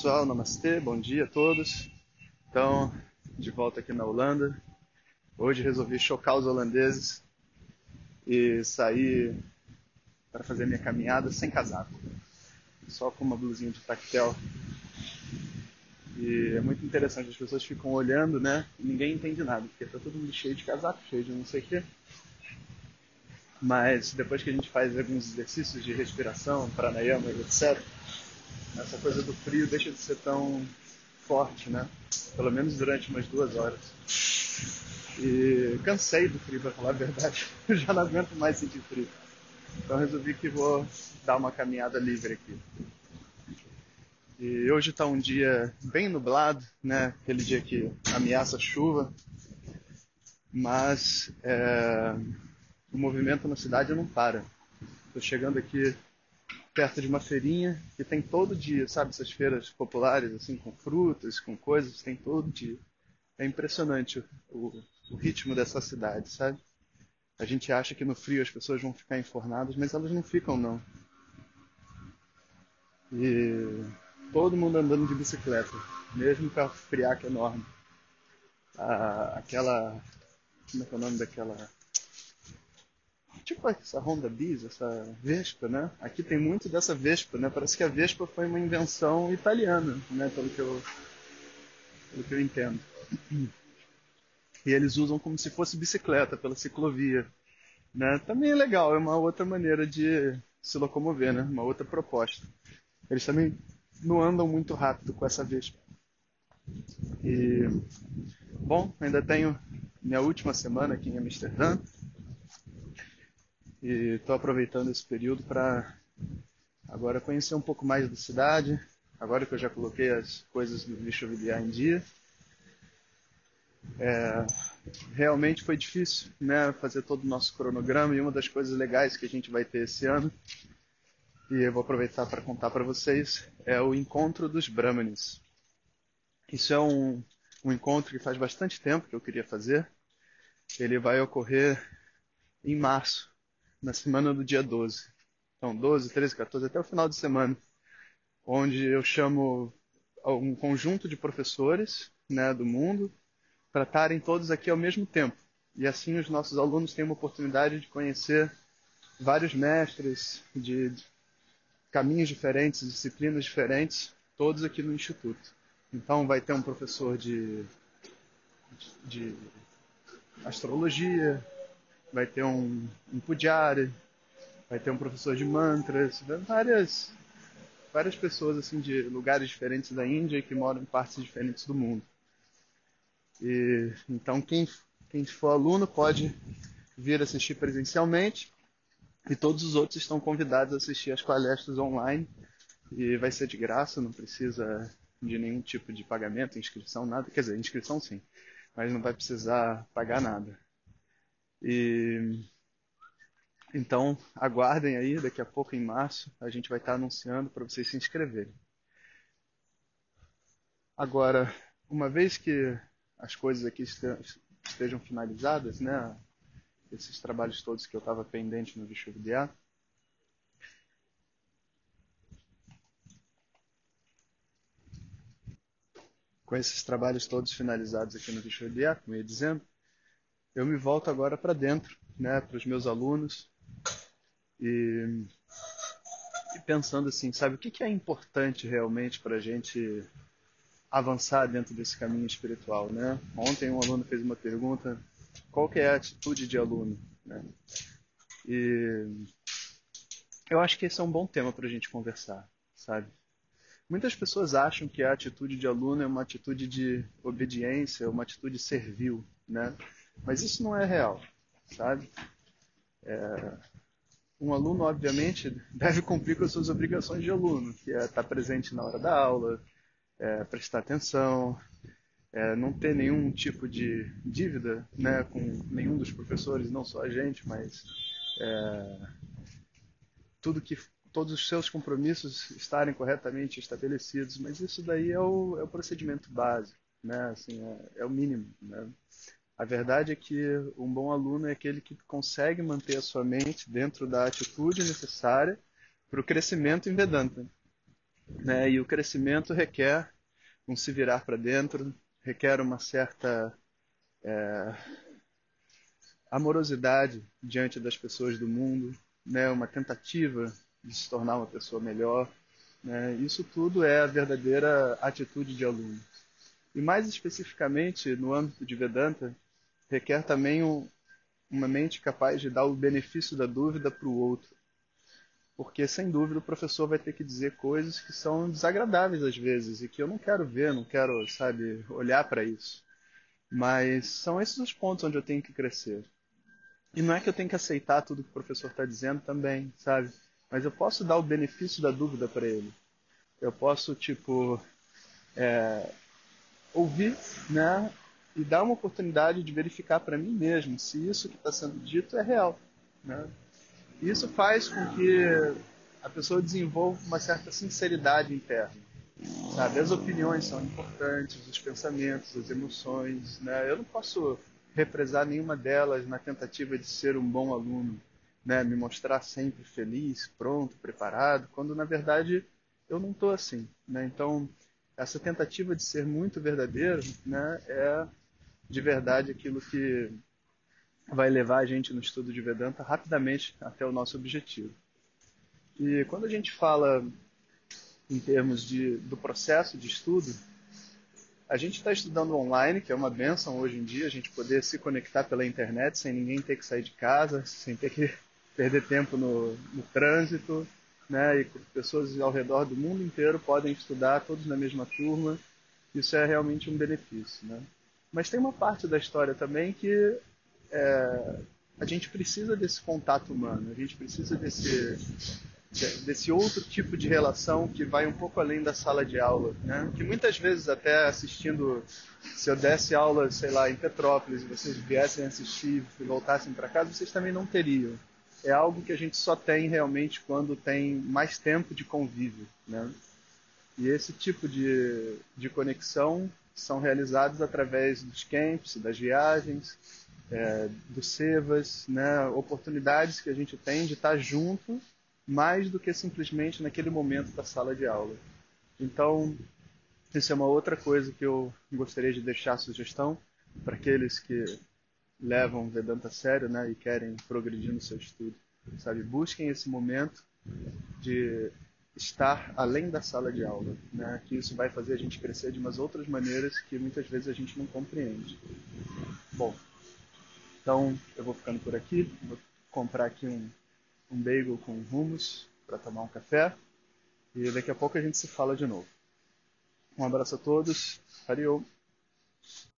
pessoal, namastê, bom dia a todos. Então, de volta aqui na Holanda. Hoje resolvi chocar os holandeses e sair para fazer minha caminhada sem casaco, só com uma blusinha de tactel. E é muito interessante, as pessoas ficam olhando, né? E ninguém entende nada, porque tá todo mundo cheio de casaco, cheio de não sei o quê. Mas depois que a gente faz alguns exercícios de respiração, pranayama, etc., essa coisa do frio deixa de ser tão forte, né? Pelo menos durante umas duas horas. E cansei do frio, para falar a verdade. Eu já não aguento mais sentir frio. Então resolvi que vou dar uma caminhada livre aqui. E hoje está um dia bem nublado, né? Aquele dia que ameaça chuva. Mas é, o movimento na cidade não para. Estou chegando aqui perto de uma feirinha que tem todo dia, sabe? Essas feiras populares, assim, com frutas, com coisas, tem todo dia. É impressionante o, o ritmo dessa cidade, sabe? A gente acha que no frio as pessoas vão ficar enfornadas, mas elas não ficam, não. E todo mundo andando de bicicleta, mesmo com a friaca enorme. Ah, aquela. Como é que é o nome daquela tipo essa Honda Bis, essa Vespa, né? Aqui tem muito dessa Vespa, né? Parece que a Vespa foi uma invenção italiana, né? Pelo que eu, pelo que eu entendo. E eles usam como se fosse bicicleta pela ciclovia, né? Também é legal, é uma outra maneira de se locomover, né? Uma outra proposta. Eles também não andam muito rápido com essa Vespa. E bom, ainda tenho minha última semana aqui em Amsterdã e estou aproveitando esse período para agora conhecer um pouco mais da cidade, agora que eu já coloquei as coisas do Vichovidiar em dia. É, realmente foi difícil né, fazer todo o nosso cronograma e uma das coisas legais que a gente vai ter esse ano, e eu vou aproveitar para contar para vocês, é o Encontro dos Brahmanes. Isso é um, um encontro que faz bastante tempo que eu queria fazer. Ele vai ocorrer em março, na semana do dia 12. Então, 12, 13, 14, até o final de semana. Onde eu chamo um conjunto de professores né, do mundo para estarem todos aqui ao mesmo tempo. E assim os nossos alunos têm uma oportunidade de conhecer vários mestres de caminhos diferentes, disciplinas diferentes, todos aqui no Instituto. Então vai ter um professor de, de astrologia, vai ter um, um pujari, vai ter um professor de mantras, várias, várias pessoas assim de lugares diferentes da Índia que moram em partes diferentes do mundo. E, então quem, quem for aluno pode vir assistir presencialmente e todos os outros estão convidados a assistir as palestras online e vai ser de graça, não precisa de nenhum tipo de pagamento, inscrição, nada. Quer dizer, inscrição sim, mas não vai precisar pagar nada. E então aguardem aí, daqui a pouco em março a gente vai estar anunciando para vocês se inscreverem. Agora, uma vez que as coisas aqui estejam finalizadas, né, esses trabalhos todos que eu estava pendente no Vishuvidya, com esses trabalhos todos finalizados aqui no Vishuvidya, como eu ia dizendo, eu me volto agora para dentro, né, para os meus alunos e, e, pensando assim, sabe o que, que é importante realmente para a gente avançar dentro desse caminho espiritual, né? Ontem um aluno fez uma pergunta: qual que é a atitude de aluno? Né? E eu acho que esse é um bom tema para a gente conversar, sabe? Muitas pessoas acham que a atitude de aluno é uma atitude de obediência, uma atitude servil, né? Mas isso não é real, sabe? É, um aluno, obviamente, deve cumprir com as suas obrigações de aluno, que é estar presente na hora da aula, é, prestar atenção, é, não ter nenhum tipo de dívida né, com nenhum dos professores, não só a gente, mas é, tudo que todos os seus compromissos estarem corretamente estabelecidos, mas isso daí é o, é o procedimento básico, né? Assim, é, é o mínimo. Né? A verdade é que um bom aluno é aquele que consegue manter a sua mente dentro da atitude necessária para o crescimento em Vedanta. Né? E o crescimento requer um se virar para dentro, requer uma certa é, amorosidade diante das pessoas do mundo, né? uma tentativa de se tornar uma pessoa melhor. Né? Isso tudo é a verdadeira atitude de aluno. E mais especificamente no âmbito de Vedanta, requer também um, uma mente capaz de dar o benefício da dúvida para o outro. Porque, sem dúvida, o professor vai ter que dizer coisas que são desagradáveis às vezes e que eu não quero ver, não quero, sabe, olhar para isso. Mas são esses os pontos onde eu tenho que crescer. E não é que eu tenho que aceitar tudo que o professor está dizendo também, sabe? Mas eu posso dar o benefício da dúvida para ele. Eu posso, tipo, é, ouvir, né? E dar uma oportunidade de verificar para mim mesmo se isso que está sendo dito é real, né? Isso faz com que a pessoa desenvolva uma certa sinceridade interna. Sabe? As opiniões são importantes, os pensamentos, as emoções. Né? Eu não posso represar nenhuma delas na tentativa de ser um bom aluno, né? me mostrar sempre feliz, pronto, preparado, quando na verdade eu não estou assim. Né? Então, essa tentativa de ser muito verdadeiro né, é de verdade aquilo que vai levar a gente no estudo de Vedanta rapidamente até o nosso objetivo. E quando a gente fala em termos de, do processo de estudo, a gente está estudando online, que é uma benção hoje em dia, a gente poder se conectar pela internet sem ninguém ter que sair de casa, sem ter que perder tempo no, no trânsito, né? E pessoas ao redor do mundo inteiro podem estudar, todos na mesma turma. Isso é realmente um benefício, né? Mas tem uma parte da história também que é, a gente precisa desse contato humano, a gente precisa desse, desse outro tipo de relação que vai um pouco além da sala de aula, né? Que muitas vezes até assistindo, se eu desse aula, sei lá, em Petrópolis, e vocês viessem assistir e voltassem para casa, vocês também não teriam. É algo que a gente só tem realmente quando tem mais tempo de convívio, né? E esse tipo de, de conexão são realizados através dos camps, das viagens, é, do Sevas, né, oportunidades que a gente tem de estar junto mais do que simplesmente naquele momento da sala de aula. Então, isso é uma outra coisa que eu gostaria de deixar sugestão para aqueles que levam Vedanta a sério né, e querem progredir no seu estudo. Sabe, busquem esse momento de estar além da sala de aula, né? que isso vai fazer a gente crescer de umas outras maneiras que muitas vezes a gente não compreende. Bom, então, eu vou ficando por aqui. Vou comprar aqui um, um bagel com hummus para tomar um café. E daqui a pouco a gente se fala de novo. Um abraço a todos. Hariom.